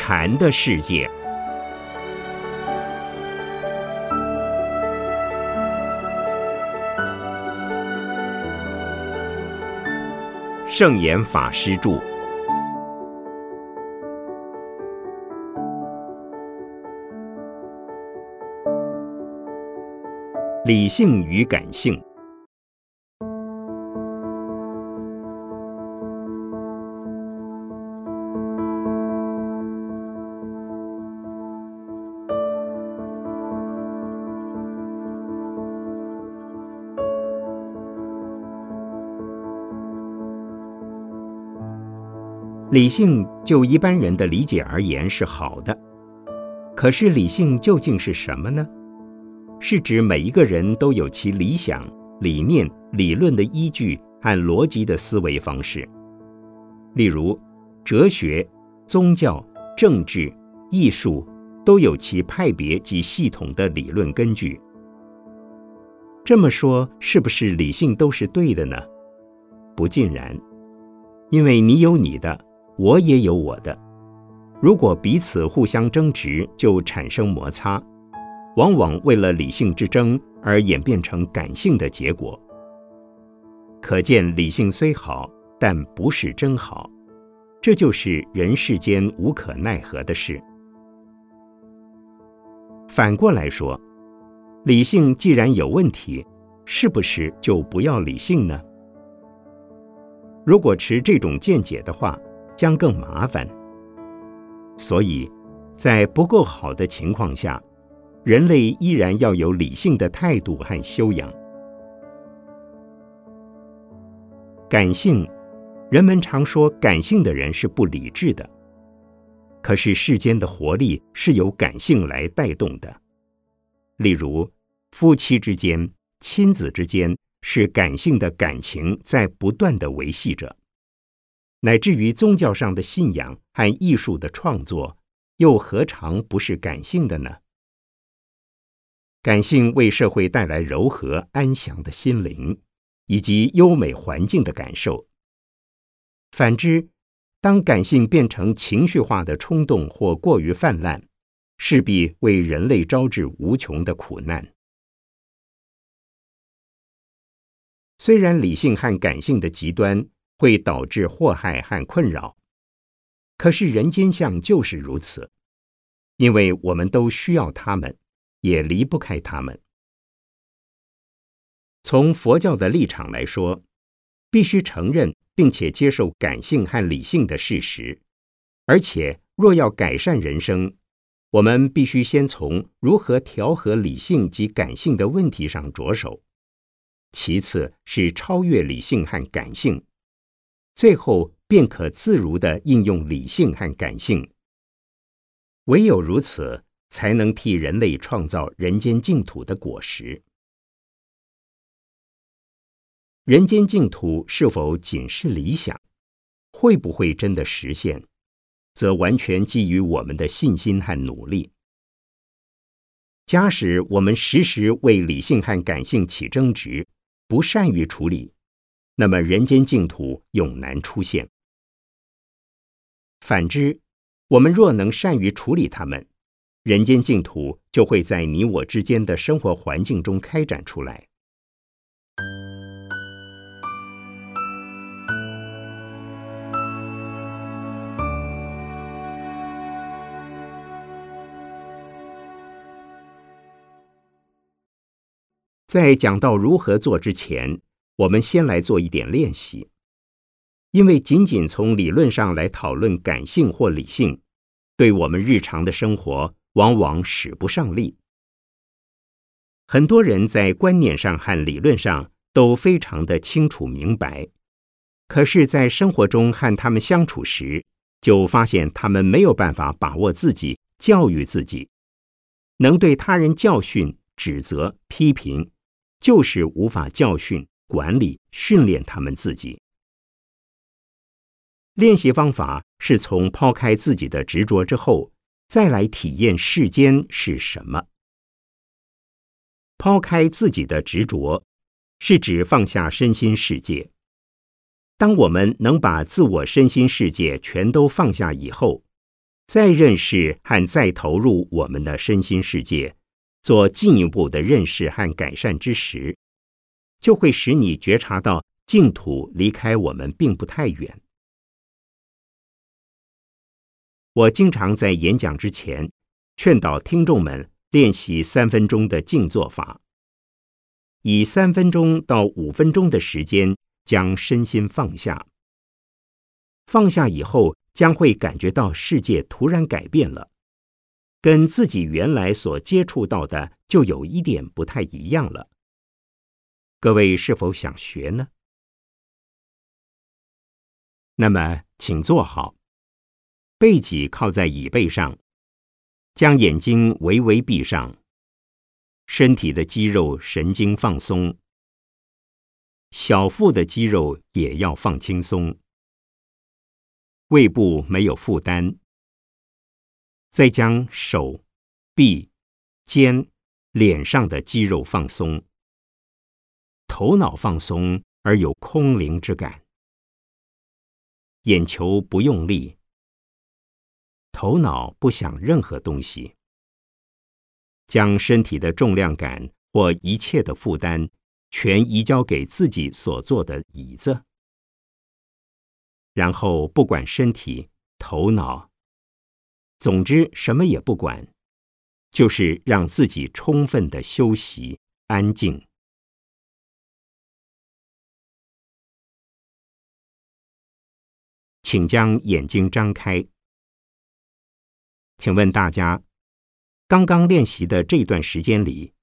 禅的世界。圣严法师著。理性与感性。理性就一般人的理解而言是好的，可是理性究竟是什么呢？是指每一个人都有其理想、理念、理论的依据和逻辑的思维方式。例如，哲学、宗教、政治、艺术都有其派别及系统的理论根据。这么说，是不是理性都是对的呢？不尽然，因为你有你的。我也有我的，如果彼此互相争执，就产生摩擦，往往为了理性之争而演变成感性的结果。可见理性虽好，但不是真好，这就是人世间无可奈何的事。反过来说，理性既然有问题，是不是就不要理性呢？如果持这种见解的话，将更麻烦，所以，在不够好的情况下，人类依然要有理性的态度和修养。感性，人们常说感性的人是不理智的，可是世间的活力是由感性来带动的。例如，夫妻之间、亲子之间，是感性的感情在不断的维系着。乃至于宗教上的信仰和艺术的创作，又何尝不是感性的呢？感性为社会带来柔和安详的心灵，以及优美环境的感受。反之，当感性变成情绪化的冲动或过于泛滥，势必为人类招致无穷的苦难。虽然理性和感性的极端。会导致祸害和困扰，可是人间相就是如此，因为我们都需要他们，也离不开他们。从佛教的立场来说，必须承认并且接受感性和理性的事实，而且若要改善人生，我们必须先从如何调和理性及感性的问题上着手，其次是超越理性和感性。最后便可自如的应用理性和感性，唯有如此，才能替人类创造人间净土的果实。人间净土是否仅是理想，会不会真的实现，则完全基于我们的信心和努力。假使我们时时为理性和感性起争执，不善于处理。那么人间净土永难出现。反之，我们若能善于处理它们，人间净土就会在你我之间的生活环境中开展出来。在讲到如何做之前。我们先来做一点练习，因为仅仅从理论上来讨论感性或理性，对我们日常的生活往往使不上力。很多人在观念上和理论上都非常的清楚明白，可是，在生活中和他们相处时，就发现他们没有办法把握自己、教育自己，能对他人教训、指责、批评，就是无法教训。管理训练他们自己。练习方法是从抛开自己的执着之后，再来体验世间是什么。抛开自己的执着，是指放下身心世界。当我们能把自我身心世界全都放下以后，再认识和再投入我们的身心世界，做进一步的认识和改善之时，就会使你觉察到净土离开我们并不太远。我经常在演讲之前劝导听众们练习三分钟的静坐法，以三分钟到五分钟的时间将身心放下。放下以后，将会感觉到世界突然改变了，跟自己原来所接触到的就有一点不太一样了。各位是否想学呢？那么，请坐好，背脊靠在椅背上，将眼睛微微闭上，身体的肌肉神经放松，小腹的肌肉也要放轻松。胃部没有负担，再将手、臂、肩、脸上的肌肉放松，头脑放松而有空灵之感，眼球不用力，头脑不想任何东西，将身体的重量感或一切的负担，全移交给自己所坐的椅子。然后不管身体、头脑，总之什么也不管，就是让自己充分的休息、安静。请将眼睛张开。请问大家，刚刚练习的这段时间里，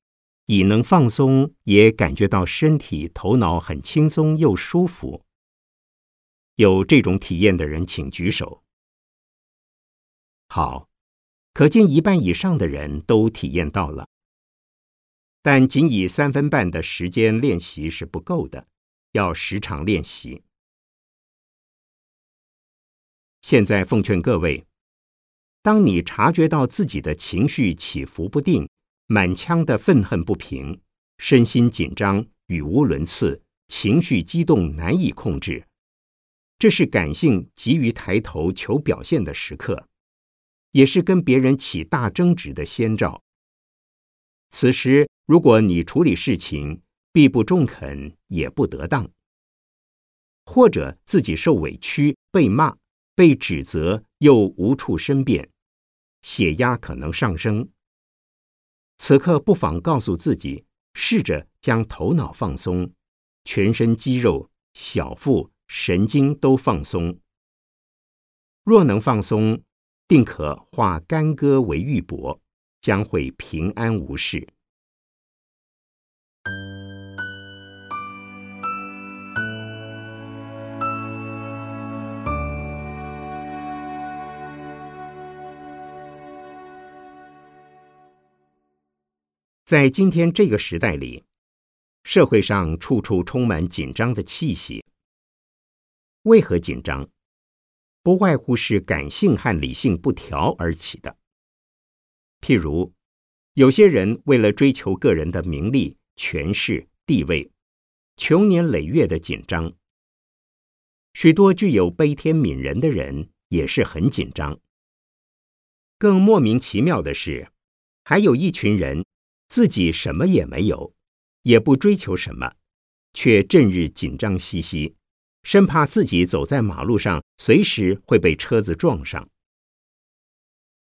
已能放松，也感觉到身体、头脑很轻松又舒服。有这种体验的人，请举手。好，可见一半以上的人都体验到了。但仅以三分半的时间练习是不够的，要时常练习。现在奉劝各位，当你察觉到自己的情绪起伏不定、满腔的愤恨不平、身心紧张、语无伦次、情绪激动难以控制。这是感性急于抬头求表现的时刻，也是跟别人起大争执的先兆。此时，如果你处理事情必不中肯，也不得当，或者自己受委屈、被骂、被指责，又无处申辩，血压可能上升。此刻不妨告诉自己，试着将头脑放松，全身肌肉、小腹。神经都放松，若能放松，定可化干戈为玉帛，将会平安无事。在今天这个时代里，社会上处处充满紧张的气息。为何紧张？不外乎是感性和理性不调而起的。譬如，有些人为了追求个人的名利、权势、地位，穷年累月的紧张；许多具有悲天悯人的人也是很紧张。更莫名其妙的是，还有一群人自己什么也没有，也不追求什么，却整日紧张兮兮。生怕自己走在马路上，随时会被车子撞上。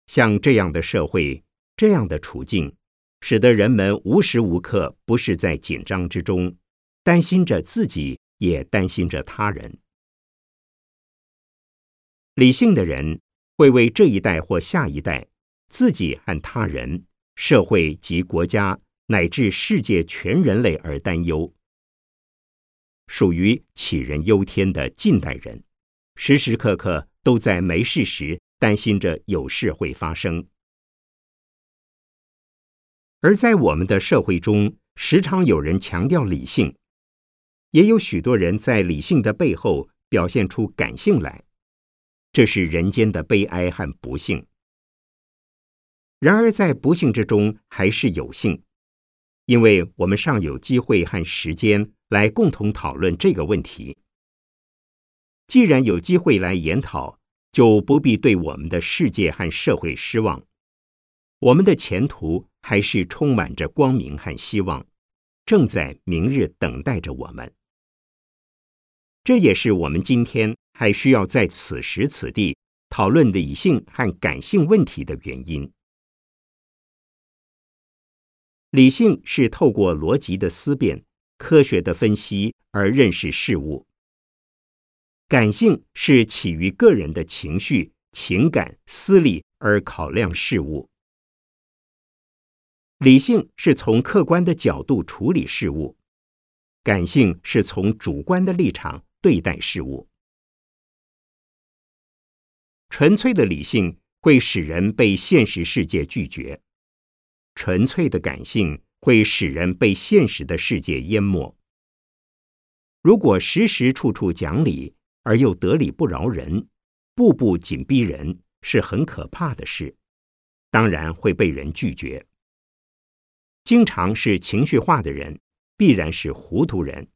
像这样的社会，这样的处境，使得人们无时无刻不是在紧张之中，担心着自己，也担心着他人。理性的人会为这一代或下一代、自己和他人、社会及国家乃至世界全人类而担忧。属于杞人忧天的近代人，时时刻刻都在没事时担心着有事会发生。而在我们的社会中，时常有人强调理性，也有许多人在理性的背后表现出感性来，这是人间的悲哀和不幸。然而，在不幸之中，还是有幸。因为我们尚有机会和时间来共同讨论这个问题。既然有机会来研讨，就不必对我们的世界和社会失望。我们的前途还是充满着光明和希望，正在明日等待着我们。这也是我们今天还需要在此时此地讨论理性和感性问题的原因。理性是透过逻辑的思辨、科学的分析而认识事物。感性是起于个人的情绪、情感、思理而考量事物。理性是从客观的角度处理事物，感性是从主观的立场对待事物。纯粹的理性会使人被现实世界拒绝，纯粹的感性会使人被现实的世界淹没。如果时时处处讲理，而又得理不饶人，步步紧逼人，是很可怕的事。当然会被人拒绝。经常是情绪化的人，必然是糊涂人，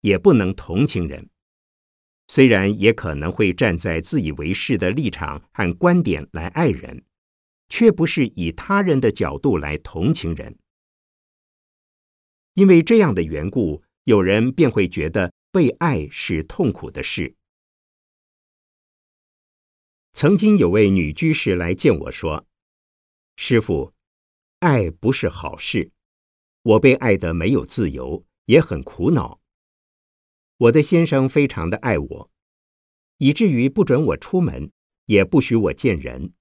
也不能同情人。虽然也可能会站在自以为是的立场和观点来爱人，却不是以他人的角度来同情人。因为这样的缘故，有人便会觉得被爱是痛苦的事。曾经有位女居士来见我说：“师傅，爱不是好事，我被爱得没有自由，也很苦恼。我的先生非常的爱我，以至于不准我出门，也不许我见人。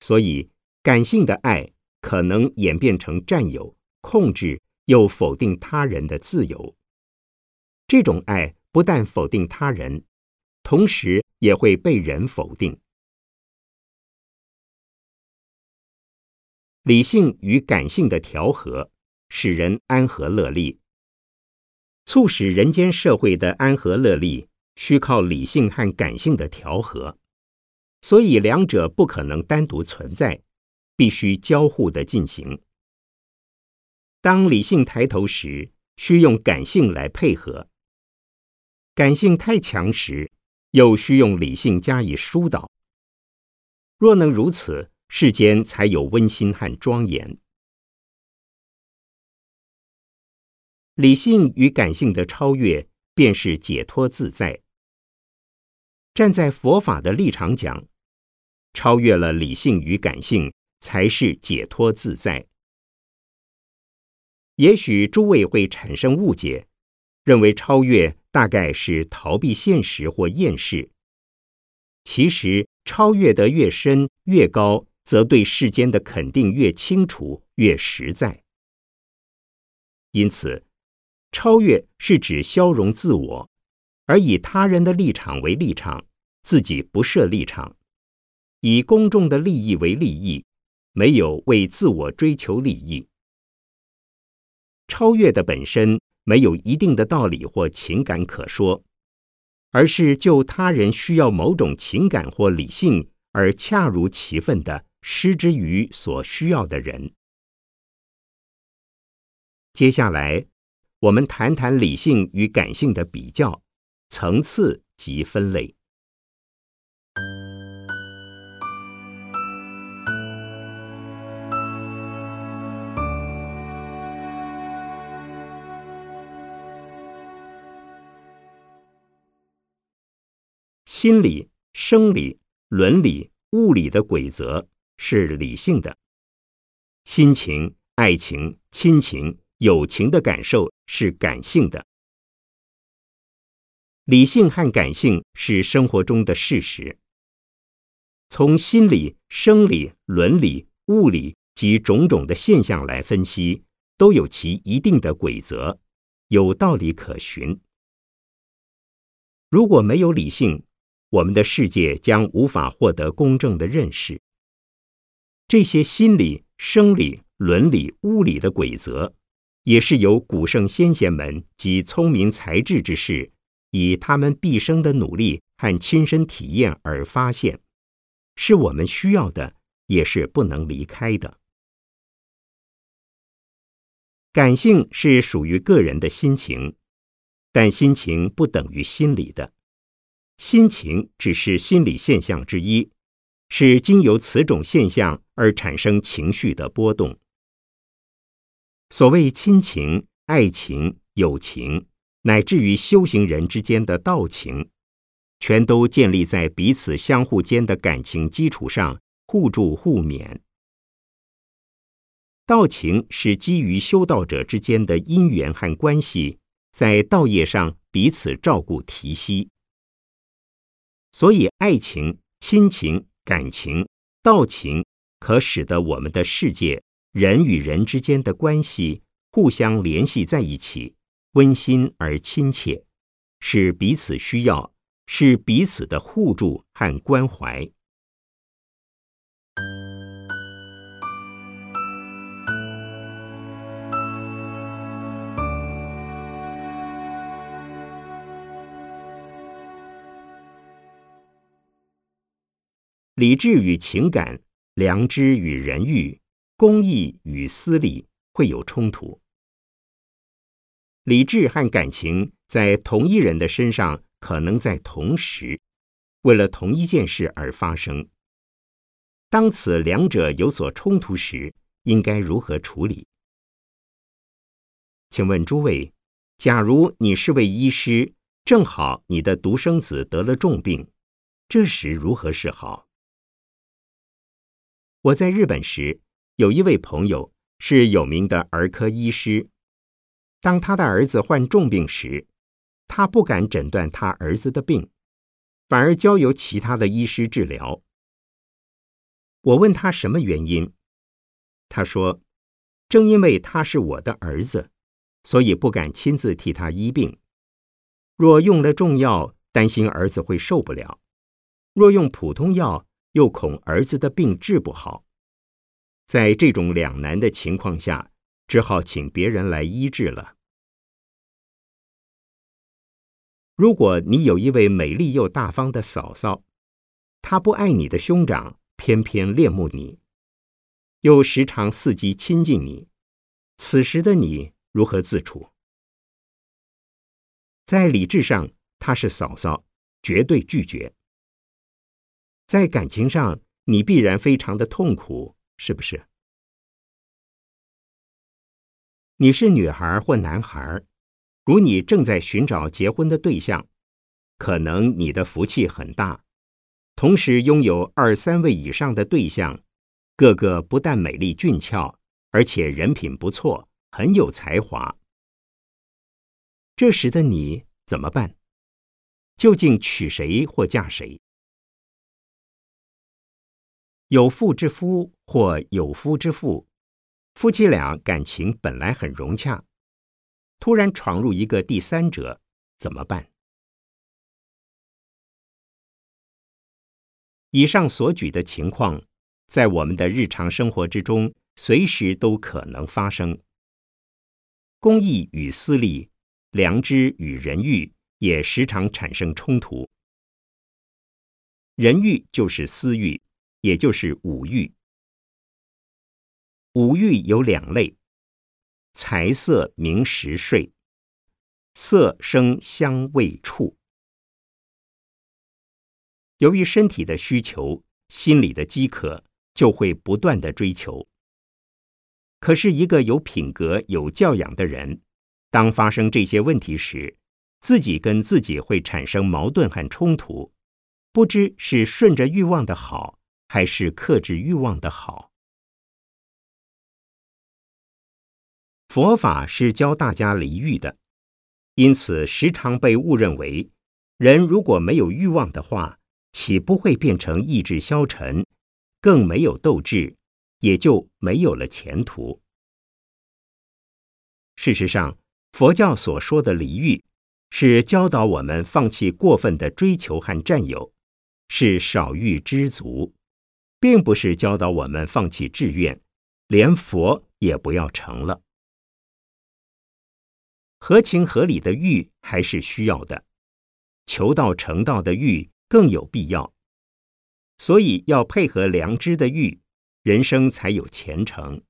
所以，感性的爱可能演变成占有、控制，又否定他人的自由。这种爱不但否定他人。”同时也会被人否定。理性与感性的调和，使人安和乐利。促使人间社会的安和乐利，需靠理性和感性的调和，所以两者不可能单独存在，必须交互的进行。当理性抬头时，需用感性来配合；感性太强时，又需用理性加以疏导。若能如此，世间才有温馨和庄严。理性与感性的超越，便是解脱自在。站在佛法的立场讲，超越了理性与感性，才是解脱自在。也许诸位会产生误解，认为超越。大概是逃避现实或厌世。其实超越得越深越高，则对世间的肯定越清楚越实在。因此，超越是指消融自我，而以他人的立场为立场，自己不设立场，以公众的利益为利益，没有为自我追求利益。超越的本身。没有一定的道理或情感可说，而是就他人需要某种情感或理性而恰如其分的施之于所需要的人。接下来，我们谈谈理性与感性的比较、层次及分类。心理、生理、伦理、物理的规则是理性的；心情、爱情、亲情、友情的感受是感性的。理性和感性是生活中的事实。从心理、生理、伦理、物理及种种的现象来分析，都有其一定的规则，有道理可循。如果没有理性，我们的世界将无法获得公正的认识。这些心理、生理、伦理、物理的规则，也是由古圣先贤们及聪明才智之士，以他们毕生的努力和亲身体验而发现，是我们需要的，也是不能离开的。感性是属于个人的心情，但心情不等于心理的。心情只是心理现象之一，是经由此种现象而产生情绪的波动。所谓亲情、爱情、友情，乃至于修行人之间的道情，全都建立在彼此相互间的感情基础上，互助互勉。道情是基于修道者之间的因缘和关系，在道业上彼此照顾提携。所以，爱情、亲情、感情、道情，可使得我们的世界人与人之间的关系互相联系在一起，温馨而亲切，是彼此需要，是彼此的互助和关怀。理智与情感，良知与人欲，公义与私利会有冲突。理智和感情在同一人的身上可能在同时，为了同一件事而发生。当此两者有所冲突时，应该如何处理？请问诸位，假如你是位医师，正好你的独生子得了重病，这时如何是好？我在日本时，有一位朋友是有名的儿科医师。当他的儿子患重病时，他不敢诊断他儿子的病，反而交由其他的医师治疗。我问他什么原因，他说：“正因为他是我的儿子，所以不敢亲自替他医病。若用了重药，担心儿子会受不了；若用普通药，”又恐儿子的病治不好，在这种两难的情况下，只好请别人来医治了。如果你有一位美丽又大方的嫂嫂，她不爱你的兄长，偏偏恋慕你，又时常伺机亲近你，此时的你如何自处？在理智上，她是嫂嫂，绝对拒绝。在感情上，你必然非常的痛苦，是不是？你是女孩或男孩，如你正在寻找结婚的对象，可能你的福气很大，同时拥有二三位以上的对象，个个不但美丽俊俏，而且人品不错，很有才华。这时的你怎么办？究竟娶谁或嫁谁？有妇之夫或有夫之妇，夫妻俩感情本来很融洽，突然闯入一个第三者，怎么办？以上所举的情况，在我们的日常生活之中，随时都可能发生。公益与私利，良知与人欲，也时常产生冲突。人欲就是私欲。也就是五欲，五欲有两类：财色名食睡。色声香味触。由于身体的需求，心理的饥渴，就会不断的追求。可是，一个有品格、有教养的人，当发生这些问题时，自己跟自己会产生矛盾和冲突，不知是顺着欲望的好。还是克制欲望的好。佛法是教大家离欲的，因此时常被误认为，人如果没有欲望的话，岂不会变成意志消沉，更没有斗志，也就没有了前途。事实上，佛教所说的离欲，是教导我们放弃过分的追求和占有，是少欲知足。并不是教导我们放弃志愿，连佛也不要成了。合情合理的欲还是需要的，求道成道的欲更有必要。所以要配合良知的欲，人生才有前程。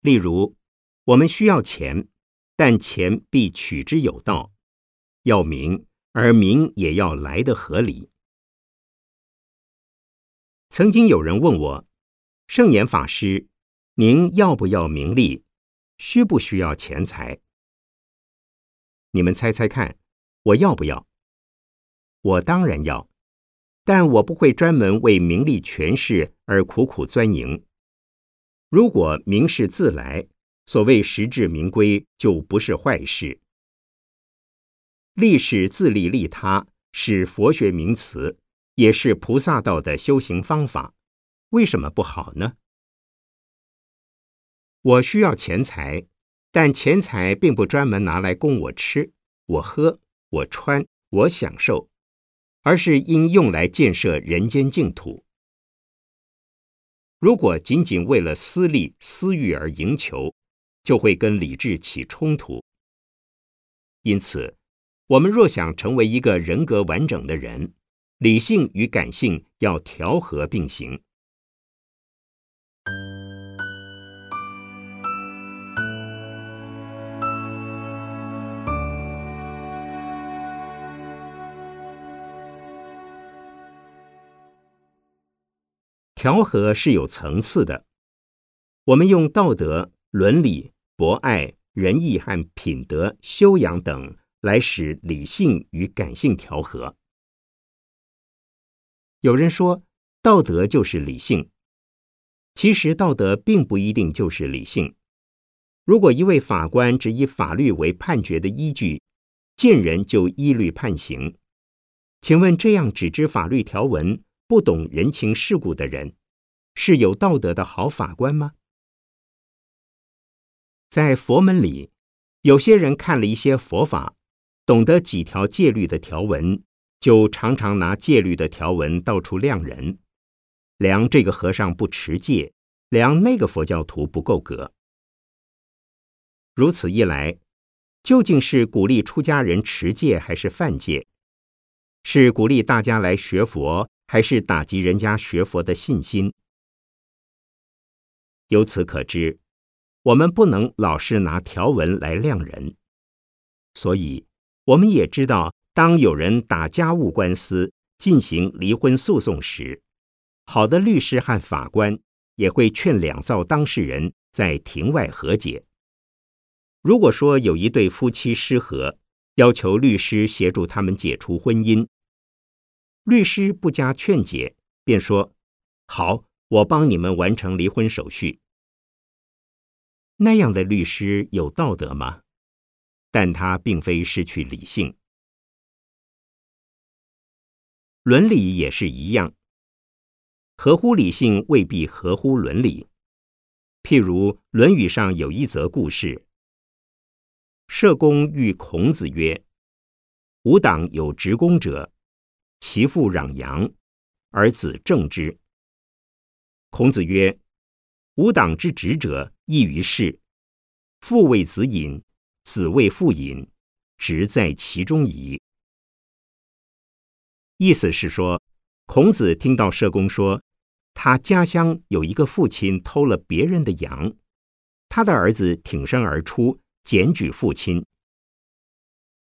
例如，我们需要钱，但钱必取之有道，要名而名也要来得合理。曾经有人问我，圣严法师，您要不要名利？需不需要钱财？你们猜猜看，我要不要？我当然要，但我不会专门为名利权势而苦苦钻营。如果名是自来，所谓实至名归，就不是坏事。利是自利利他，是佛学名词，也是菩萨道的修行方法。为什么不好呢？我需要钱财，但钱财并不专门拿来供我吃、我喝、我穿、我享受，而是应用来建设人间净土。如果仅仅为了私利、私欲而营求，就会跟理智起冲突。因此。我们若想成为一个人格完整的人，理性与感性要调和并行。调和是有层次的，我们用道德、伦理、博爱、仁义和品德修养等。来使理性与感性调和。有人说，道德就是理性，其实道德并不一定就是理性。如果一位法官只以法律为判决的依据，见人就依律判刑，请问这样只知法律条文、不懂人情世故的人，是有道德的好法官吗？在佛门里，有些人看了一些佛法。懂得几条戒律的条文，就常常拿戒律的条文到处量人，量这个和尚不持戒，量那个佛教徒不够格。如此一来，究竟是鼓励出家人持戒还是犯戒？是鼓励大家来学佛，还是打击人家学佛的信心？由此可知，我们不能老是拿条文来量人，所以。我们也知道，当有人打家务官司、进行离婚诉讼时，好的律师和法官也会劝两造当事人在庭外和解。如果说有一对夫妻失和，要求律师协助他们解除婚姻，律师不加劝解，便说：“好，我帮你们完成离婚手续。”那样的律师有道德吗？但他并非失去理性，伦理也是一样。合乎理性未必合乎伦理。譬如《论语》上有一则故事：社公遇孔子曰：“吾党有执公者，其父攘阳，而子正之。”孔子曰：“吾党之执者，亦于是。父为子隐。”子谓父隐，直在其中矣。意思是说，孔子听到社公说，他家乡有一个父亲偷了别人的羊，他的儿子挺身而出检举父亲。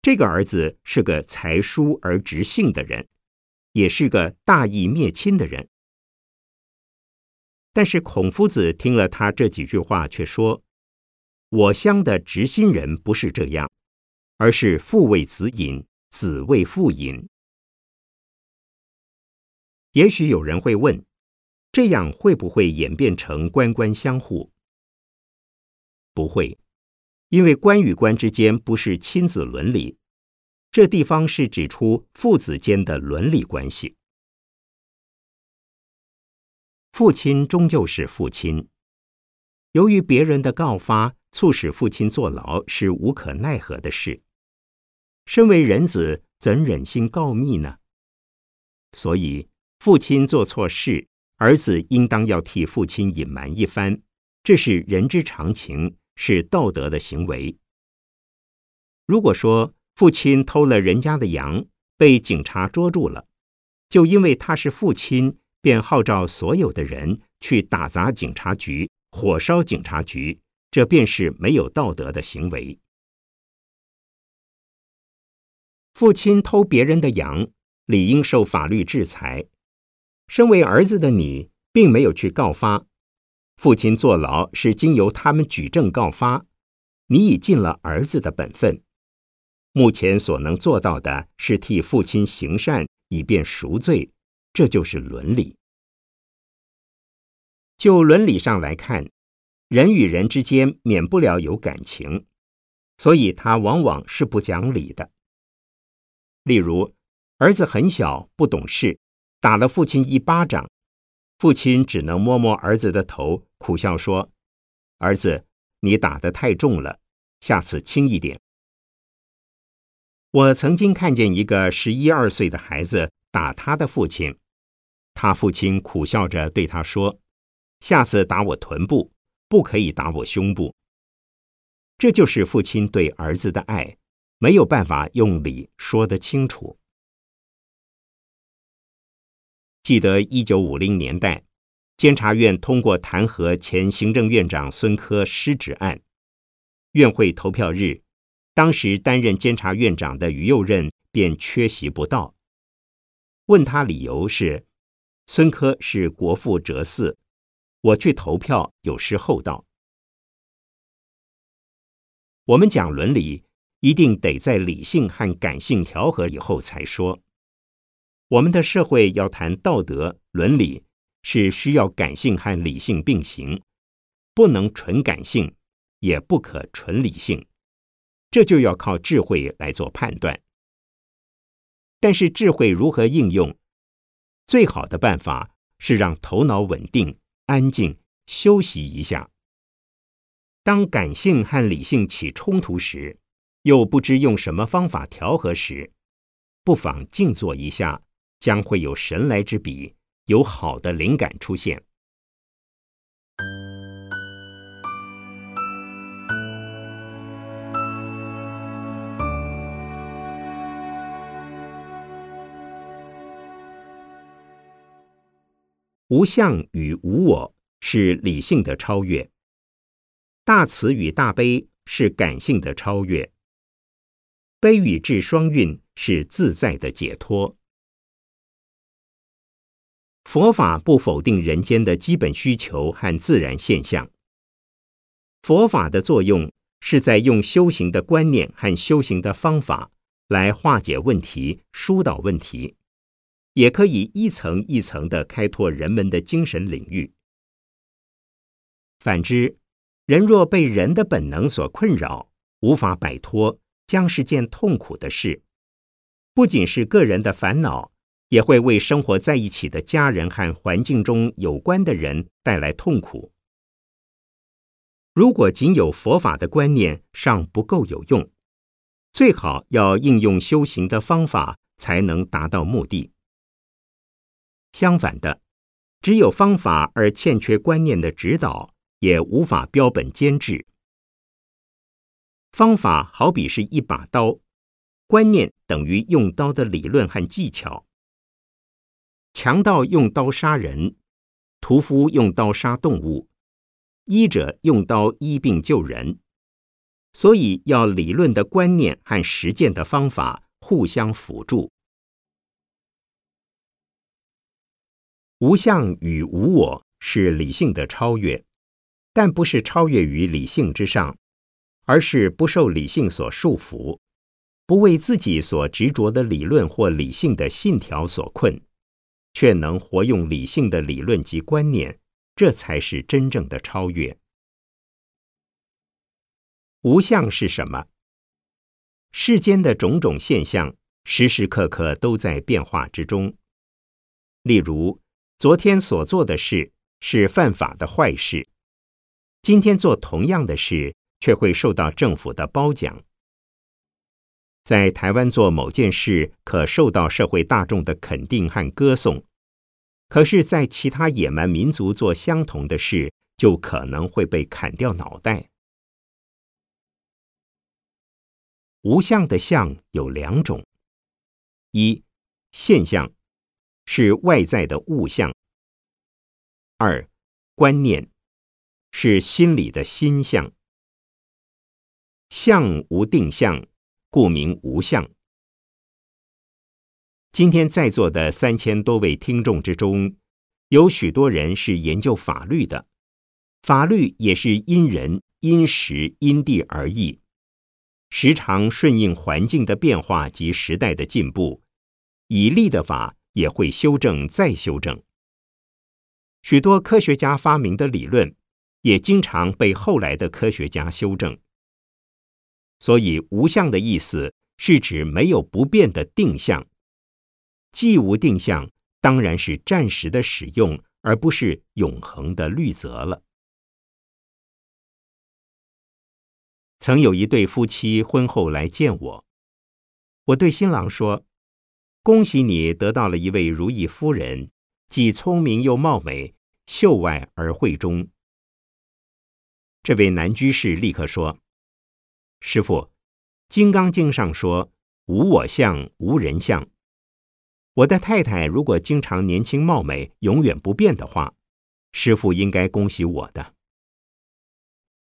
这个儿子是个才疏而直性的人，也是个大义灭亲的人。但是孔夫子听了他这几句话，却说。我乡的直心人不是这样，而是父为子隐，子为父隐。也许有人会问，这样会不会演变成官官相护？不会，因为官与官之间不是亲子伦理，这地方是指出父子间的伦理关系。父亲终究是父亲，由于别人的告发。促使父亲坐牢是无可奈何的事。身为人子，怎忍心告密呢？所以，父亲做错事，儿子应当要替父亲隐瞒一番，这是人之常情，是道德的行为。如果说父亲偷了人家的羊，被警察捉住了，就因为他是父亲，便号召所有的人去打砸警察局，火烧警察局。这便是没有道德的行为。父亲偷别人的羊，理应受法律制裁。身为儿子的你，并没有去告发，父亲坐牢是经由他们举证告发，你已尽了儿子的本分。目前所能做到的是替父亲行善，以便赎罪，这就是伦理。就伦理上来看，人与人之间免不了有感情，所以他往往是不讲理的。例如，儿子很小不懂事。打了父亲一巴掌，父亲只能摸摸儿子的头，苦笑说：“儿子，你打得太重了，下次轻一点。”我曾经看见一个十一二岁的孩子打他的父亲，他父亲苦笑着对他说：“下次打我臀部，不可以打我胸部。”这就是父亲对儿子的爱，没有办法用理说得清楚。记得一九五零年代，监察院通过弹劾前行政院长孙科失职案，院会投票日，当时担任监察院长的于右任便缺席不到。问他理由是，孙科是国父哲嗣，我去投票有失厚道。我们讲伦理，一定得在理性和感性调和以后才说。我们的社会要谈道德伦理，是需要感性和理性并行，不能纯感性，也不可纯理性，这就要靠智慧来做判断。但是智慧如何应用？最好的办法是让头脑稳定、安静，休息一下。当感性和理性起冲突时，又不知用什么方法调和时，不妨静坐一下。将会有神来之笔，有好的灵感出现。无相与无我是理性的超越，大慈与大悲是感性的超越，悲与智双运是自在的解脱。佛法不否定人间的基本需求和自然现象。佛法的作用是在用修行的观念和修行的方法来化解问题、疏导问题，也可以一层一层的开拓人们的精神领域。反之，人若被人的本能所困扰，无法摆脱，将是件痛苦的事。不仅是个人的烦恼。也会为生活在一起的家人和环境中有关的人带来痛苦。如果仅有佛法的观念尚不够有用，最好要应用修行的方法才能达到目的。相反的，只有方法而欠缺观念的指导，也无法标本兼治。方法好比是一把刀，观念等于用刀的理论和技巧。强盗用刀杀人，屠夫用刀杀动物，医者用刀医病救人，所以要理论的观念和实践的方法互相辅助。无相与无我是理性的超越，但不是超越于理性之上，而是不受理性所束缚，不为自己所执着的理论或理性的信条所困。却能活用理性的理论及观念，这才是真正的超越。无相是什么？世间的种种现象，时时刻刻都在变化之中。例如，昨天所做的事是犯法的坏事，今天做同样的事，却会受到政府的褒奖。在台湾做某件事，可受到社会大众的肯定和歌颂；可是，在其他野蛮民族做相同的事，就可能会被砍掉脑袋。无相的相有两种：一现象，是外在的物象；二观念，是心理的心相。相无定向。故名无相。今天在座的三千多位听众之中，有许多人是研究法律的，法律也是因人、因时、因地而异，时常顺应环境的变化及时代的进步，已立的法也会修正再修正。许多科学家发明的理论，也经常被后来的科学家修正。所以，无相的意思是指没有不变的定向。既无定向，当然是暂时的使用，而不是永恒的律则了。曾有一对夫妻婚后来见我，我对新郎说：“恭喜你得到了一位如意夫人，既聪明又貌美。”秀外而慧中。这位男居士立刻说：“师傅，《金刚经》上说‘无我相，无人相’。我的太太如果经常年轻貌美，永远不变的话，师傅应该恭喜我的。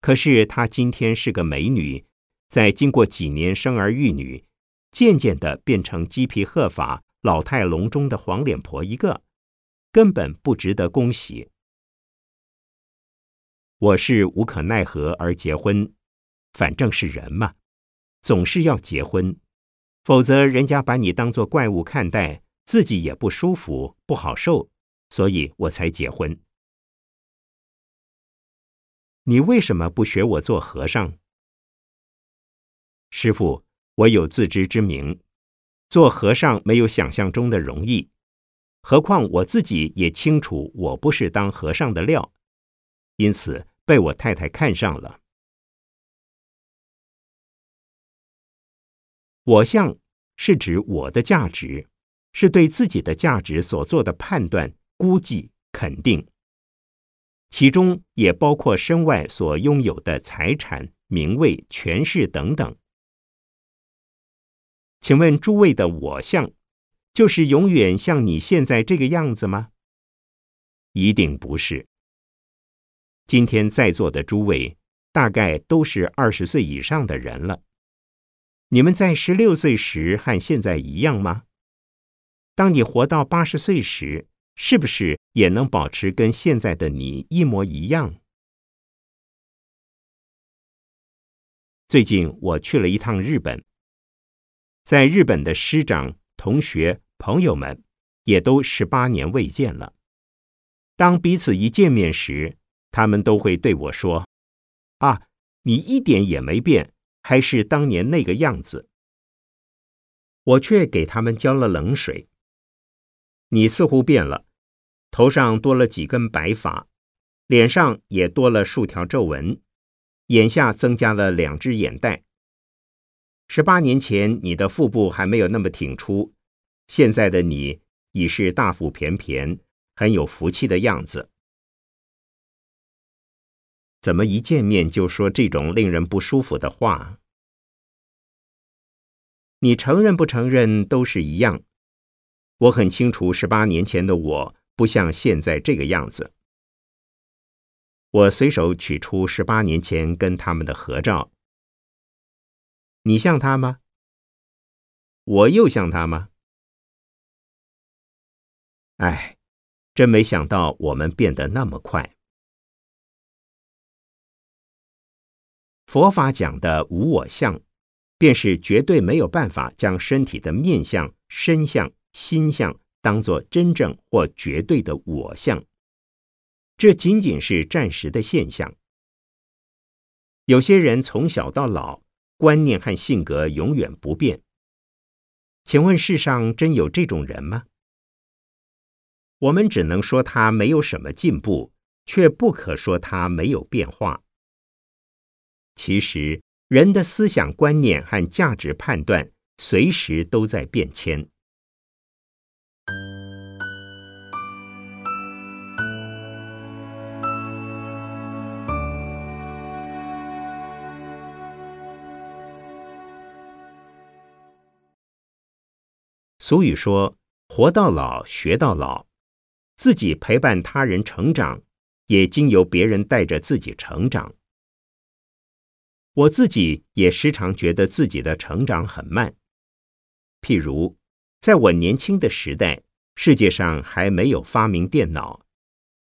可是她今天是个美女，在经过几年生儿育女，渐渐的变成鸡皮鹤发、老态龙钟的黄脸婆一个。”根本不值得恭喜。我是无可奈何而结婚，反正是人嘛，总是要结婚，否则人家把你当作怪物看待，自己也不舒服，不好受，所以我才结婚。你为什么不学我做和尚？师傅，我有自知之明，做和尚没有想象中的容易。何况我自己也清楚，我不是当和尚的料，因此被我太太看上了。我相是指我的价值，是对自己的价值所做的判断、估计、肯定，其中也包括身外所拥有的财产、名位、权势等等。请问诸位的我相？就是永远像你现在这个样子吗？一定不是。今天在座的诸位，大概都是二十岁以上的人了。你们在十六岁时和现在一样吗？当你活到八十岁时，是不是也能保持跟现在的你一模一样？最近我去了一趟日本，在日本的师长同学。朋友们也都十八年未见了。当彼此一见面时，他们都会对我说：“啊，你一点也没变，还是当年那个样子。”我却给他们浇了冷水：“你似乎变了，头上多了几根白发，脸上也多了数条皱纹，眼下增加了两只眼袋。十八年前，你的腹部还没有那么挺出。”现在的你已是大腹便便、很有福气的样子，怎么一见面就说这种令人不舒服的话？你承认不承认都是一样。我很清楚，十八年前的我不像现在这个样子。我随手取出十八年前跟他们的合照。你像他吗？我又像他吗？哎，真没想到我们变得那么快。佛法讲的无我相，便是绝对没有办法将身体的面相、身相、心相当作真正或绝对的我相。这仅仅是暂时的现象。有些人从小到老，观念和性格永远不变。请问世上真有这种人吗？我们只能说他没有什么进步，却不可说他没有变化。其实，人的思想观念和价值判断随时都在变迁。俗语说：“活到老，学到老。”自己陪伴他人成长，也经由别人带着自己成长。我自己也时常觉得自己的成长很慢。譬如，在我年轻的时代，世界上还没有发明电脑。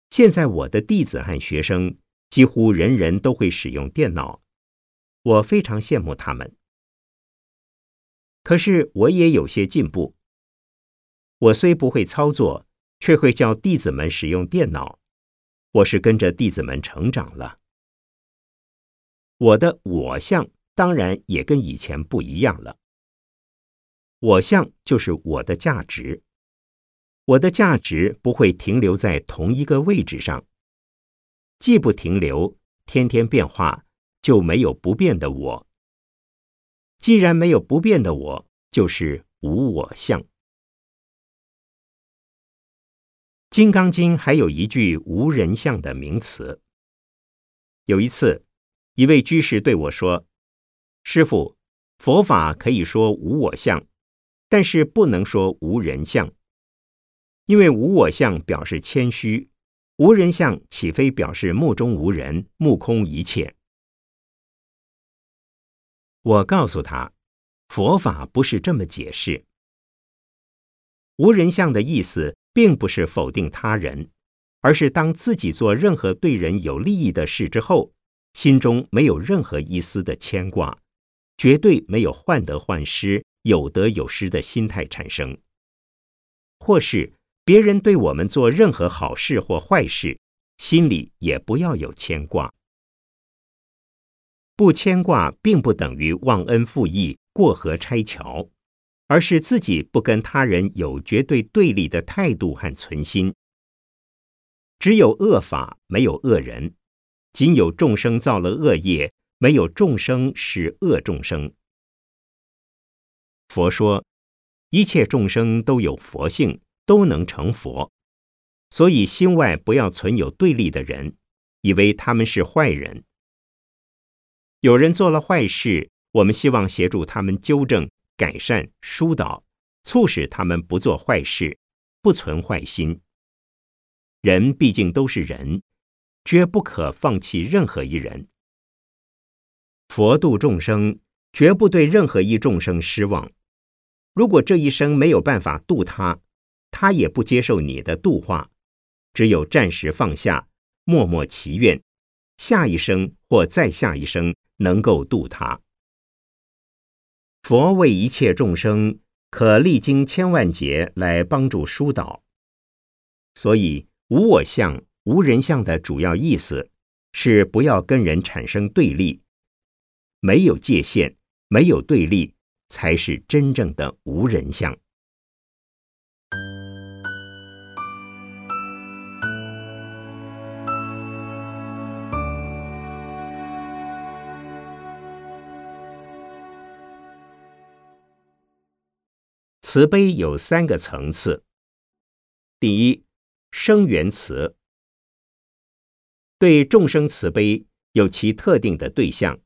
现在我的弟子和学生几乎人人都会使用电脑，我非常羡慕他们。可是我也有些进步。我虽不会操作，却会教弟子们使用电脑。我是跟着弟子们成长了。我的我相当然也跟以前不一样了。我相就是我的价值，我的价值不会停留在同一个位置上，既不停留，天天变化，就没有不变的我。既然没有不变的我，就是无我相。《金刚经》还有一句无人相的名词。有一次，一位居士对我说：“师傅，佛法可以说无我相。”但是不能说无人相，因为无我相表示谦虚，无人相岂非表示目中无人、目空一切？我告诉他，佛法不是这么解释。无人相的意思，并不是否定他人，而是当自己做任何对人有利益的事之后，心中没有任何一丝的牵挂，绝对没有患得患失。有得有失的心态产生，或是别人对我们做任何好事或坏事，心里也不要有牵挂。不牵挂，并不等于忘恩负义、过河拆桥，而是自己不跟他人有绝对对立的态度和存心。只有恶法，没有恶人；仅有众生造了恶业，没有众生是恶众生。佛说，一切众生都有佛性，都能成佛，所以心外不要存有对立的人，以为他们是坏人。有人做了坏事，我们希望协助他们纠正、改善、疏导，促使他们不做坏事，不存坏心。人毕竟都是人，绝不可放弃任何一人。佛度众生，绝不对任何一众生失望。如果这一生没有办法度他，他也不接受你的度化，只有暂时放下，默默祈愿，下一生或再下一生能够度他。佛为一切众生，可历经千万劫来帮助疏导。所以无我相、无人相的主要意思是不要跟人产生对立，没有界限，没有对立。才是真正的无人相。慈悲有三个层次。第一，生缘慈，对众生慈悲有其特定的对象，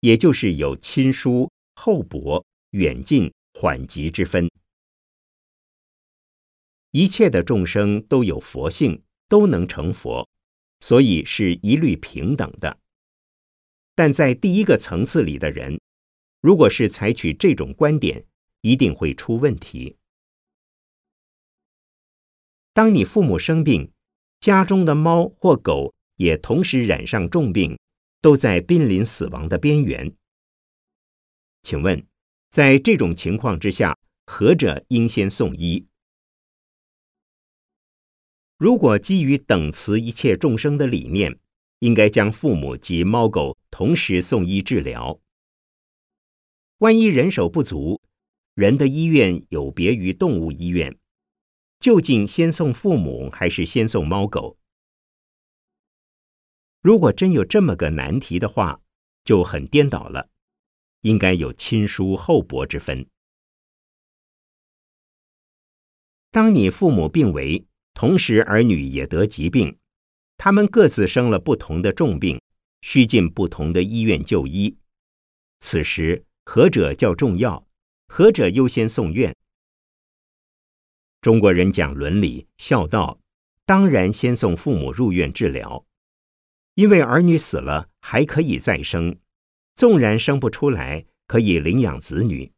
也就是有亲疏。厚薄、远近、缓急之分，一切的众生都有佛性，都能成佛，所以是一律平等的。但在第一个层次里的人，如果是采取这种观点，一定会出问题。当你父母生病，家中的猫或狗也同时染上重病，都在濒临死亡的边缘。请问，在这种情况之下，何者应先送医？如果基于等慈一切众生的理念，应该将父母及猫狗同时送医治疗。万一人手不足，人的医院有别于动物医院，究竟先送父母还是先送猫狗？如果真有这么个难题的话，就很颠倒了。应该有亲疏厚薄之分。当你父母病危，同时儿女也得疾病，他们各自生了不同的重病，需进不同的医院就医。此时何者较重要？何者优先送院？中国人讲伦理孝道，当然先送父母入院治疗，因为儿女死了还可以再生。纵然生不出来，可以领养子女。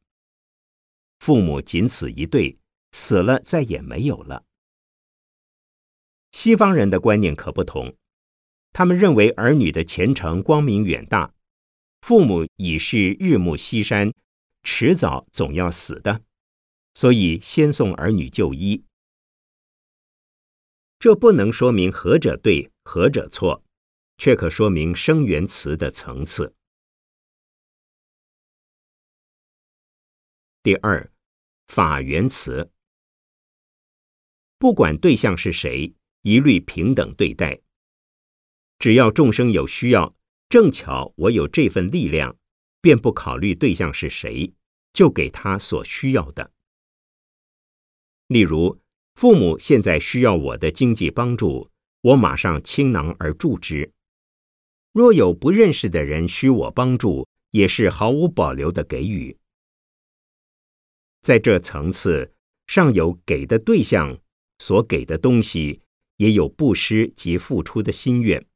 父母仅此一对，死了再也没有了。西方人的观念可不同，他们认为儿女的前程光明远大，父母已是日暮西山，迟早总要死的，所以先送儿女就医。这不能说明何者对，何者错，却可说明生源词的层次。第二，法源词，不管对象是谁，一律平等对待。只要众生有需要，正巧我有这份力量，便不考虑对象是谁，就给他所需要的。例如，父母现在需要我的经济帮助，我马上倾囊而助之；若有不认识的人需我帮助，也是毫无保留的给予。在这层次上有给的对象所给的东西，也有布施及付出的心愿。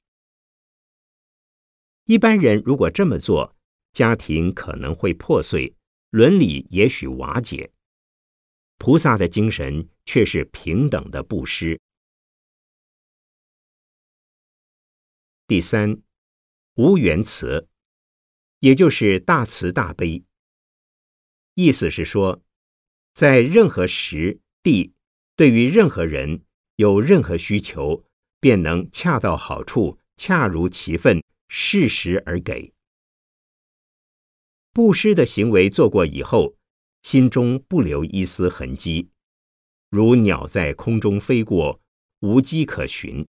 一般人如果这么做，家庭可能会破碎，伦理也许瓦解。菩萨的精神却是平等的布施。第三，无缘慈，也就是大慈大悲，意思是说。在任何时地，对于任何人有任何需求，便能恰到好处、恰如其分、适时而给。布施的行为做过以后，心中不留一丝痕迹，如鸟在空中飞过，无迹可寻。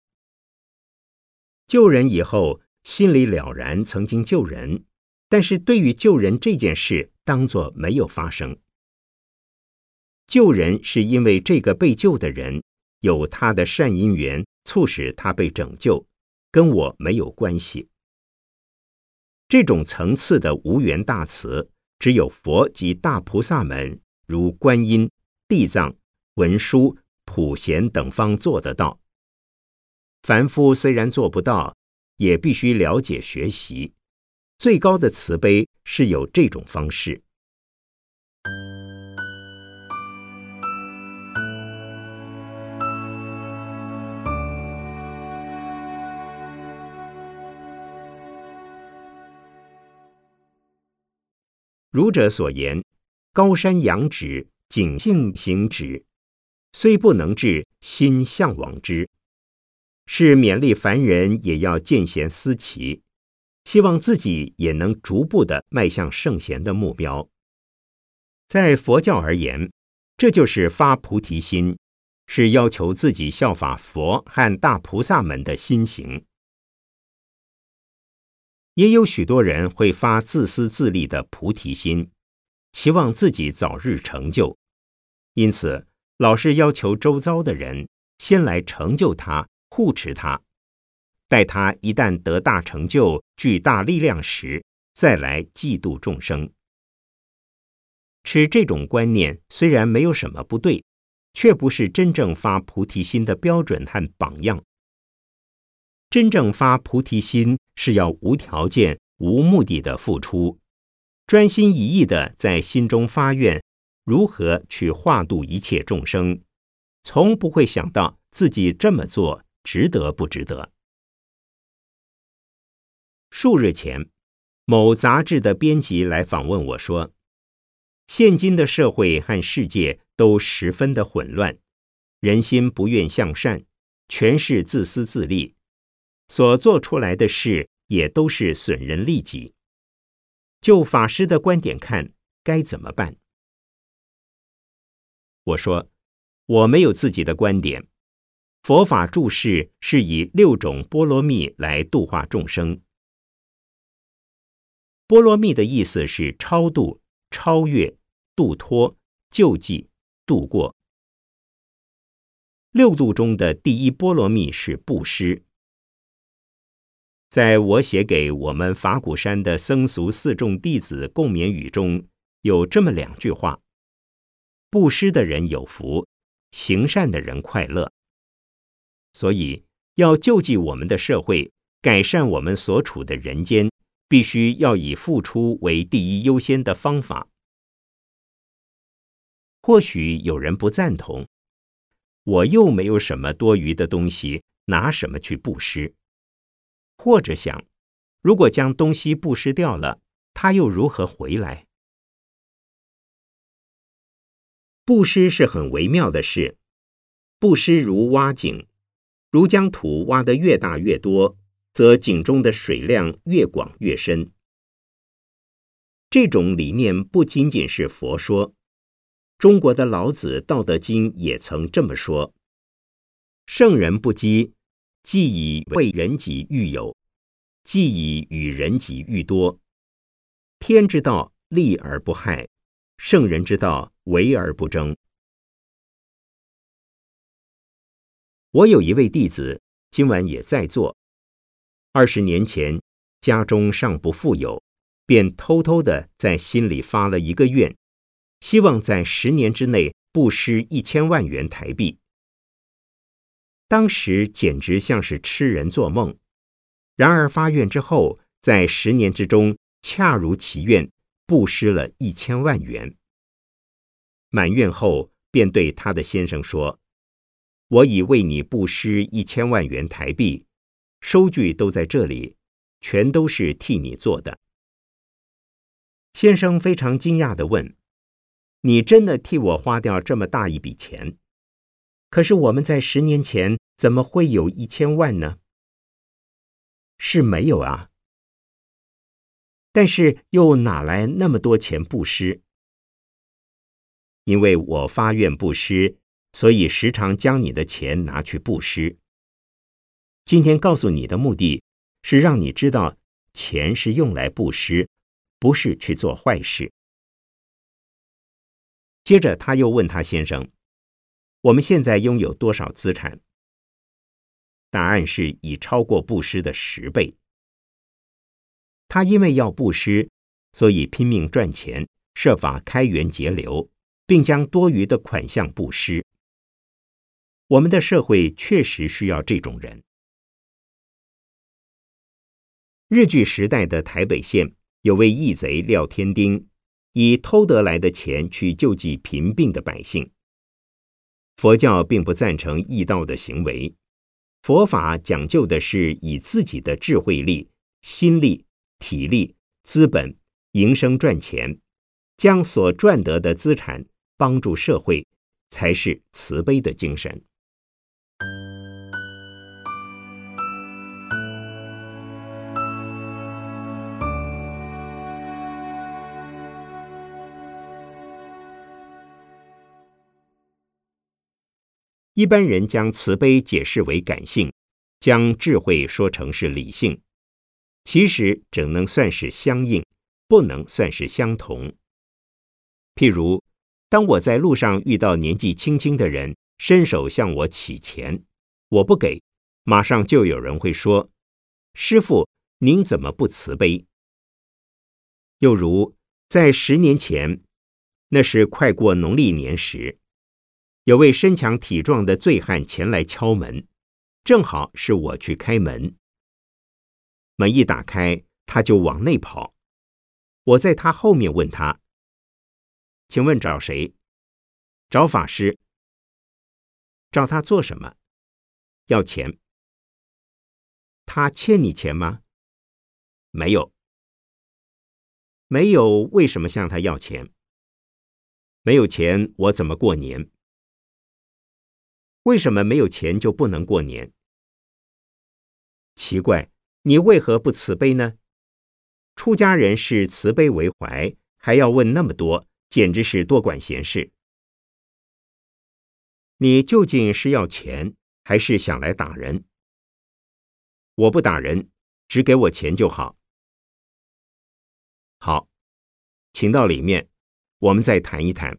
救人以后，心里了然曾经救人，但是对于救人这件事，当作没有发生。救人是因为这个被救的人有他的善因缘，促使他被拯救，跟我没有关系。这种层次的无缘大慈，只有佛及大菩萨们，如观音、地藏、文殊、普贤等方做得到。凡夫虽然做不到，也必须了解学习。最高的慈悲是有这种方式。儒者所言：“高山仰止，景性行止，虽不能至，心向往之。”是勉励凡人也要见贤思齐，希望自己也能逐步的迈向圣贤的目标。在佛教而言，这就是发菩提心，是要求自己效法佛和大菩萨们的心行。也有许多人会发自私自利的菩提心，期望自己早日成就，因此老是要求周遭的人先来成就他、护持他，待他一旦得大成就、具大力量时，再来嫉妒众生。持这种观念虽然没有什么不对，却不是真正发菩提心的标准和榜样。真正发菩提心是要无条件、无目的的付出，专心一意的在心中发愿，如何去化度一切众生，从不会想到自己这么做值得不值得。数日前，某杂志的编辑来访问我说：“现今的社会和世界都十分的混乱，人心不愿向善，全是自私自利。”所做出来的事也都是损人利己。就法师的观点看，该怎么办？我说，我没有自己的观点。佛法注释是以六种波罗蜜来度化众生。波罗蜜的意思是超度、超越、度脱、救济、度过。六度中的第一波罗蜜是布施。在我写给我们法鼓山的僧俗四众弟子共勉语中有这么两句话：“布施的人有福，行善的人快乐。”所以，要救济我们的社会，改善我们所处的人间，必须要以付出为第一优先的方法。或许有人不赞同，我又没有什么多余的东西，拿什么去布施？或者想，如果将东西布施掉了，他又如何回来？布施是很微妙的事，布施如挖井，如将土挖得越大越多，则井中的水量越广越深。这种理念不仅仅是佛说。中国的老子《道德经》也曾这么说：“圣人不积，既以为人己欲有，既以与人己欲多。天之道，利而不害；圣人之道，为而不争。”我有一位弟子，今晚也在座。二十年前，家中尚不富有，便偷偷的在心里发了一个愿。希望在十年之内布施一千万元台币。当时简直像是痴人做梦。然而发愿之后，在十年之中恰如其愿，布施了一千万元。满愿后，便对他的先生说：“我已为你布施一千万元台币，收据都在这里，全都是替你做的。”先生非常惊讶的问。你真的替我花掉这么大一笔钱？可是我们在十年前怎么会有一千万呢？是没有啊。但是又哪来那么多钱布施？因为我发愿布施，所以时常将你的钱拿去布施。今天告诉你的目的是让你知道，钱是用来布施，不是去做坏事。接着，他又问他先生：“我们现在拥有多少资产？”答案是已超过布施的十倍。他因为要布施，所以拼命赚钱，设法开源节流，并将多余的款项布施。我们的社会确实需要这种人。日据时代的台北县有位义贼廖天丁。以偷得来的钱去救济贫病的百姓，佛教并不赞成义道的行为。佛法讲究的是以自己的智慧力、心力、体力、资本营生赚钱，将所赚得的资产帮助社会，才是慈悲的精神。一般人将慈悲解释为感性，将智慧说成是理性，其实只能算是相应，不能算是相同。譬如，当我在路上遇到年纪轻轻的人伸手向我乞钱，我不给，马上就有人会说：“师傅，您怎么不慈悲？”又如在十年前，那是快过农历年时。有位身强体壮的醉汉前来敲门，正好是我去开门。门一打开，他就往内跑。我在他后面问他：“请问找谁？”“找法师。”“找他做什么？”“要钱。”“他欠你钱吗？”“没有。”“没有，为什么向他要钱？”“没有钱，我怎么过年？”为什么没有钱就不能过年？奇怪，你为何不慈悲呢？出家人是慈悲为怀，还要问那么多，简直是多管闲事。你究竟是要钱，还是想来打人？我不打人，只给我钱就好。好，请到里面，我们再谈一谈。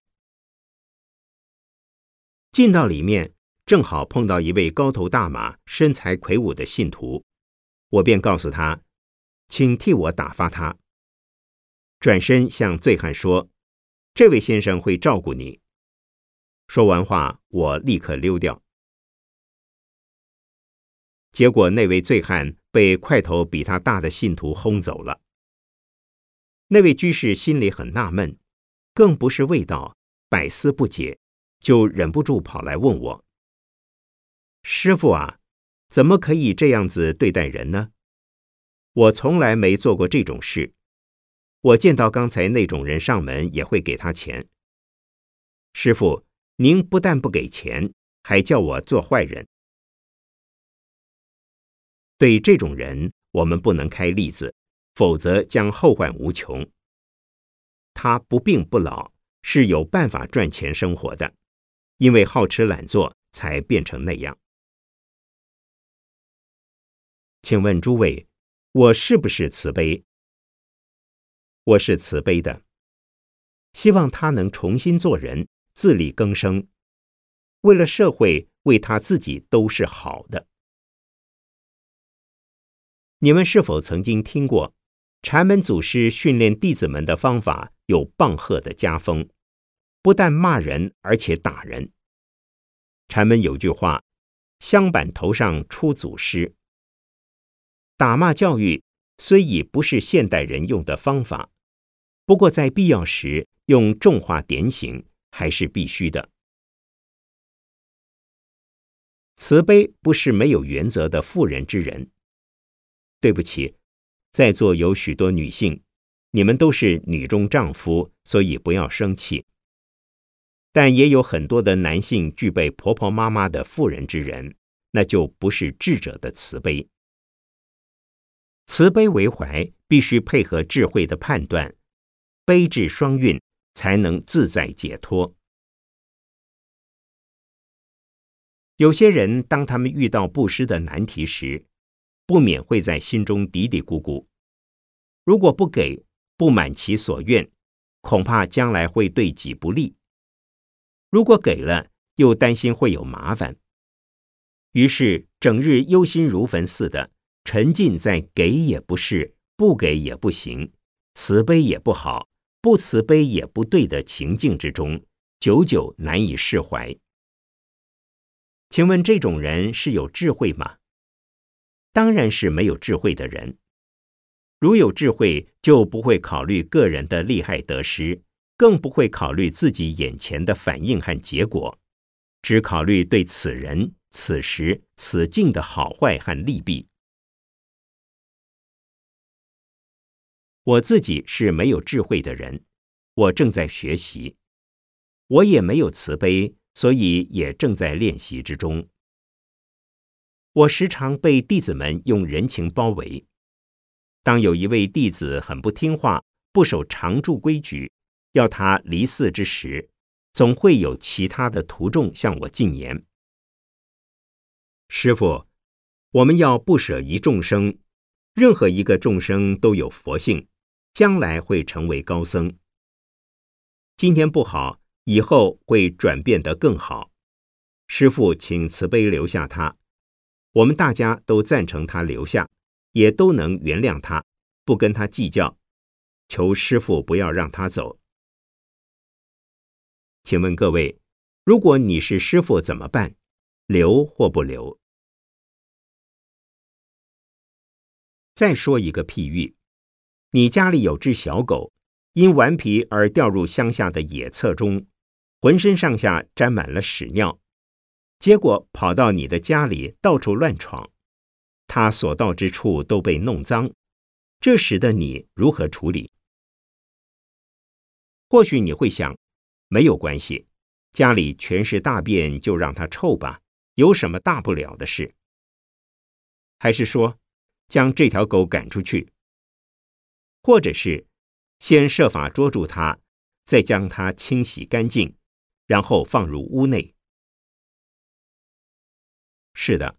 进到里面。正好碰到一位高头大马、身材魁梧的信徒，我便告诉他：“请替我打发他。”转身向醉汉说：“这位先生会照顾你。”说完话，我立刻溜掉。结果那位醉汉被块头比他大的信徒轰走了。那位居士心里很纳闷，更不是味道，百思不解，就忍不住跑来问我：“师傅啊，怎么可以这样子对待人呢？我从来没做过这种事。我见到刚才那种人上门，也会给他钱。师傅，您不但不给钱，还叫我做坏人。对这种人，我们不能开例子，否则将后患无穷。他不病不老。”是有办法赚钱生活的，因为好吃懒做才变成那样。请问诸位，我是不是慈悲？我是慈悲的，希望他能重新做人，自力更生，为了社会，为他自己都是好的。你们是否曾经听过禅门祖师训练弟子们的方法有棒喝的家风？不但骂人，而且打人。禅门有句话：“香板头上出祖师。”打骂教育虽已不是现代人用的方法，不过在必要时用重话点醒还是必须的。慈悲不是没有原则的妇人之仁。对不起，在座有许多女性，你们都是女中丈夫，所以不要生气。但也有很多的男性具备婆婆妈妈的妇人之仁，那就不是智者的慈悲。慈悲为怀，必须配合智慧的判断，悲智双运，才能自在解脱。有些人当他们遇到布施的难题时，不免会在心中嘀嘀咕咕：如果不给，不满其所愿，恐怕将来会对己不利。如果给了，又担心会有麻烦，于是整日忧心如焚似的，沉浸在给也不是，不给也不行，慈悲也不好，不慈悲也不对的情境之中，久久难以释怀。请问这种人是有智慧吗？当然是没有智慧的人。如有智慧，就不会考虑个人的利害得失。更不会考虑自己眼前的反应和结果，只考虑对此人、此时、此境的好坏和利弊。我自己是没有智慧的人，我正在学习；我也没有慈悲，所以也正在练习之中。我时常被弟子们用人情包围，当有一位弟子很不听话，不守常住规矩。要他离寺之时，总会有其他的徒众向我进言：“师傅，我们要不舍一众生，任何一个众生都有佛性，将来会成为高僧。今天不好，以后会转变得更好。师傅，请慈悲留下他，我们大家都赞成他留下，也都能原谅他，不跟他计较。求师傅不要让他走。”请问各位，如果你是师傅怎么办？留或不留？再说一个譬喻：你家里有只小狗，因顽皮而掉入乡下的野厕中，浑身上下沾满了屎尿，结果跑到你的家里到处乱闯，它所到之处都被弄脏。这时的你如何处理？或许你会想。没有关系，家里全是大便，就让它臭吧，有什么大不了的事？还是说，将这条狗赶出去，或者是先设法捉住它，再将它清洗干净，然后放入屋内？是的，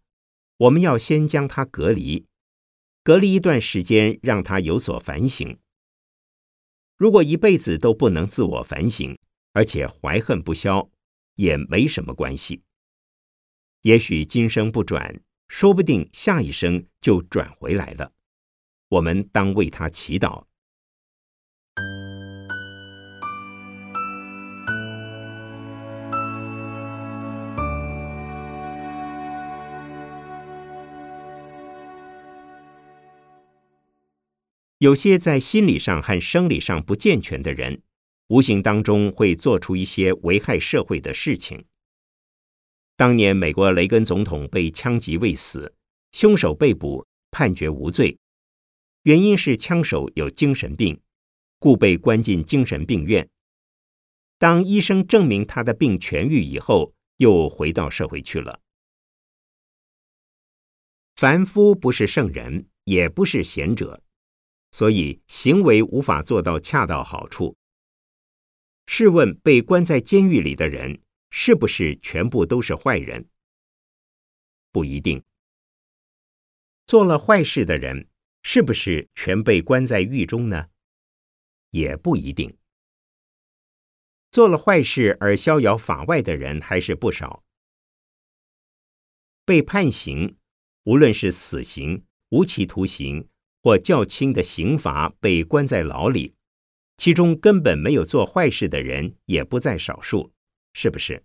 我们要先将它隔离，隔离一段时间，让它有所反省。如果一辈子都不能自我反省，而且怀恨不消，也没什么关系。也许今生不转，说不定下一生就转回来了。我们当为他祈祷。有些在心理上和生理上不健全的人。无形当中会做出一些危害社会的事情。当年美国雷根总统被枪击未死，凶手被捕，判决无罪，原因是枪手有精神病，故被关进精神病院。当医生证明他的病痊愈以后，又回到社会去了。凡夫不是圣人，也不是贤者，所以行为无法做到恰到好处。试问，被关在监狱里的人，是不是全部都是坏人？不一定。做了坏事的人，是不是全被关在狱中呢？也不一定。做了坏事而逍遥法外的人还是不少。被判刑，无论是死刑、无期徒刑或较轻的刑罚，被关在牢里，其中根本没有做坏事的人也不在少数，是不是？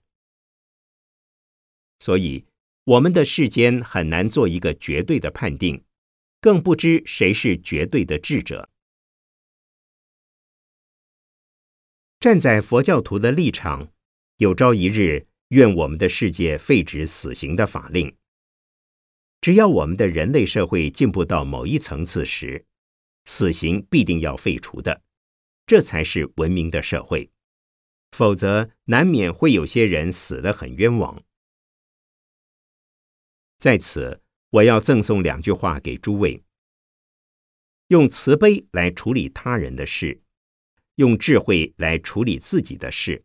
所以，我们的世间很难做一个绝对的判定，更不知谁是绝对的智者。站在佛教徒的立场，有朝一日，愿我们的世界废止死刑的法令。只要我们的人类社会进步到某一层次时，死刑必定要废除的，这才是文明的社会。否则，难免会有些人死得很冤枉。在此，我要赠送两句话给诸位：用慈悲来处理他人的事。用智慧来处理自己的事，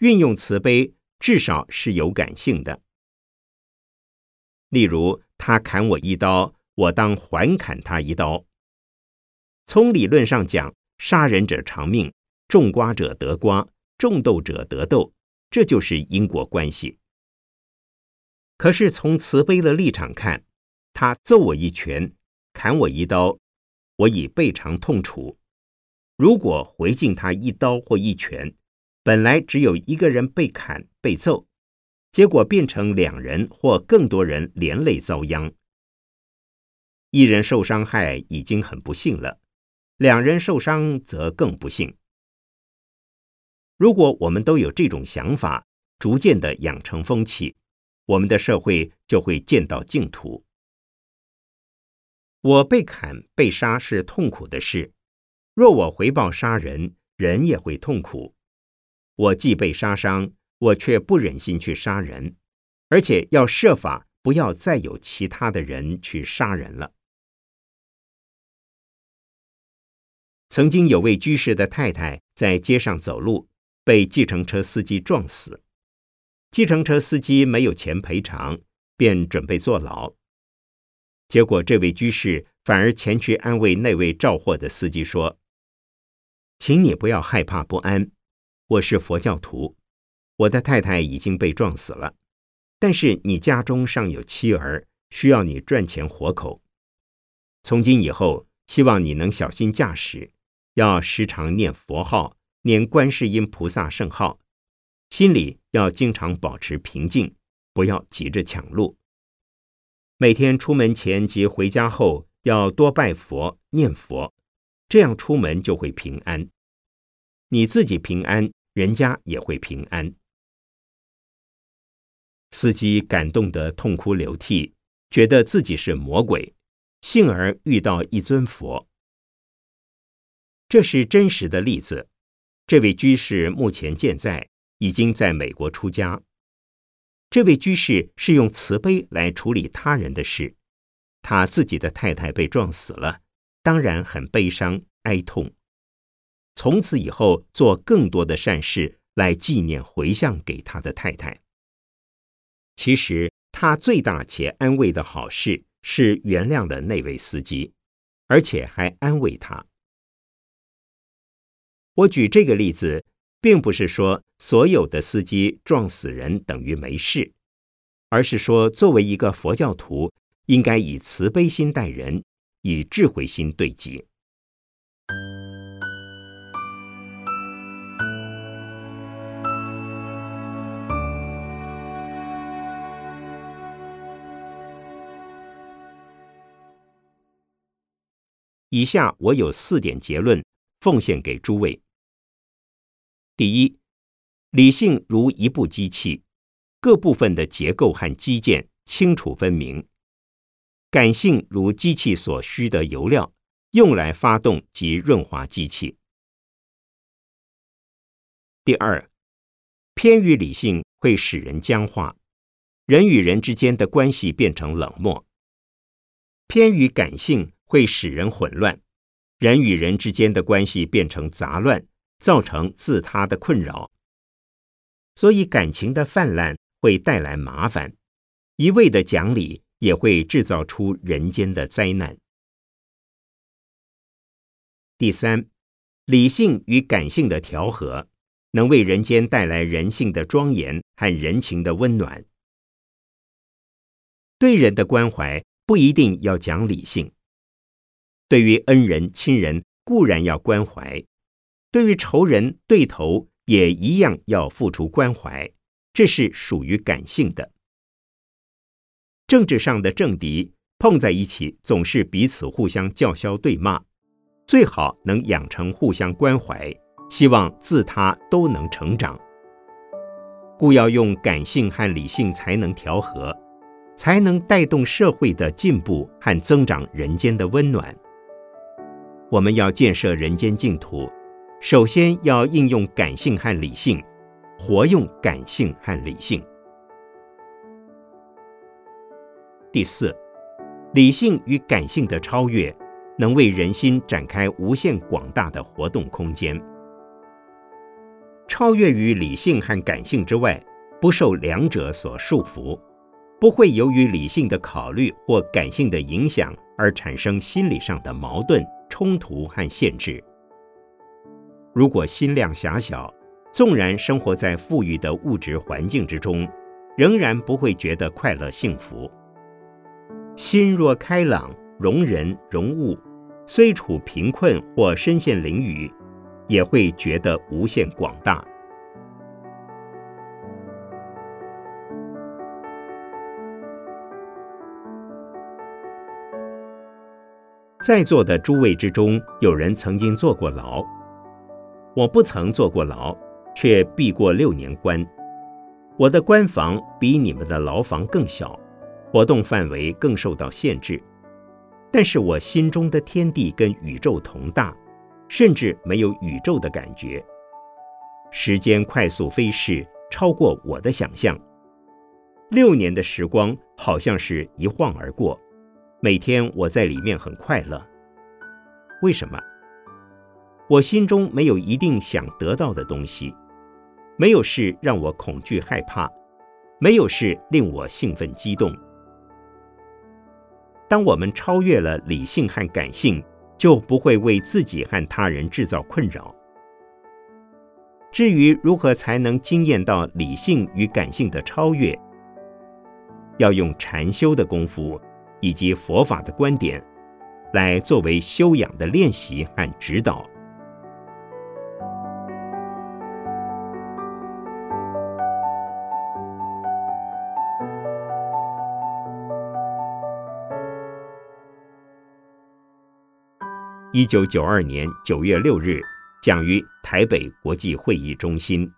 运用慈悲，至少是有感性的。例如，他砍我一刀，我当还砍他一刀。从理论上讲，杀人者偿命，种瓜者得瓜，种豆者得豆，这就是因果关系。可是从慈悲的立场看，他揍我一拳，砍我一刀。我已倍尝痛楚。如果回敬他一刀或一拳，本来只有一个人被砍被揍，结果变成两人或更多人连累遭殃。一人受伤害已经很不幸了，两人受伤则更不幸。如果我们都有这种想法，逐渐的养成风气，我们的社会就会见到净土。我被砍、被杀是痛苦的事。若我回报杀人，人也会痛苦。我既被杀伤，我却不忍心去杀人，而且要设法不要再有其他的人去杀人了。曾经有位居士的太太在街上走路，被计程车司机撞死。计程车司机没有钱赔偿，便准备坐牢。结果，这位居士反而前去安慰那位召货的司机说：“请你不要害怕不安，我是佛教徒，我的太太已经被撞死了，但是你家中尚有妻儿，需要你赚钱活口。从今以后，希望你能小心驾驶，要时常念佛号，念观世音菩萨圣号，心里要经常保持平静，不要急着抢路。”每天出门前及回家后要多拜佛、念佛，这样出门就会平安。你自己平安，人家也会平安。司机感动得痛哭流涕，觉得自己是魔鬼，幸而遇到一尊佛。这是真实的例子。这位居士目前健在，已经在美国出家。这位居士是用慈悲来处理他人的事，他自己的太太被撞死了，当然很悲伤哀痛。从此以后，做更多的善事来纪念回向给他的太太。其实他最大且安慰的好事是原谅了那位司机，而且还安慰他。我举这个例子。并不是说所有的司机撞死人等于没事，而是说作为一个佛教徒，应该以慈悲心待人，以智慧心对己。以下我有四点结论，奉献给诸位。第一，理性如一部机器，各部分的结构和机件清楚分明；感性如机器所需的油料，用来发动及润滑机器。第二，偏于理性会使人僵化，人与人之间的关系变成冷漠；偏于感性会使人混乱，人与人之间的关系变成杂乱。造成自他的困扰，所以感情的泛滥会带来麻烦，一味的讲理也会制造出人间的灾难。第三，理性与感性的调和，能为人间带来人性的庄严和人情的温暖。对人的关怀不一定要讲理性，对于恩人亲人固然要关怀。对于仇人对头也一样要付出关怀，这是属于感性的。政治上的政敌碰在一起，总是彼此互相叫嚣对骂，最好能养成互相关怀，希望自他都能成长。故要用感性和理性才能调和，才能带动社会的进步和增长人间的温暖。我们要建设人间净土。首先要应用感性和理性，活用感性和理性。第四，理性与感性的超越，能为人心展开无限广大的活动空间。超越于理性和感性之外，不受两者所束缚，不会由于理性的考虑或感性的影响而产生心理上的矛盾、冲突和限制。如果心量狭小，纵然生活在富裕的物质环境之中，仍然不会觉得快乐幸福。心若开朗，容人容物，虽处贫困或身陷囹圄，也会觉得无限广大。在座的诸位之中，有人曾经坐过牢。我不曾坐过牢，却闭过六年关。我的关房比你们的牢房更小，活动范围更受到限制。但是我心中的天地跟宇宙同大，甚至没有宇宙的感觉。时间快速飞逝，超过我的想象。六年的时光好像是一晃而过，每天我在里面很快乐。为什么？我心中没有一定想得到的东西，没有事让我恐惧害怕，没有事令我兴奋激动。当我们超越了理性和感性，就不会为自己和他人制造困扰。至于如何才能经验到理性与感性的超越，要用禅修的功夫以及佛法的观点，来作为修养的练习和指导。一九九二年九月六日，讲于台北国际会议中心。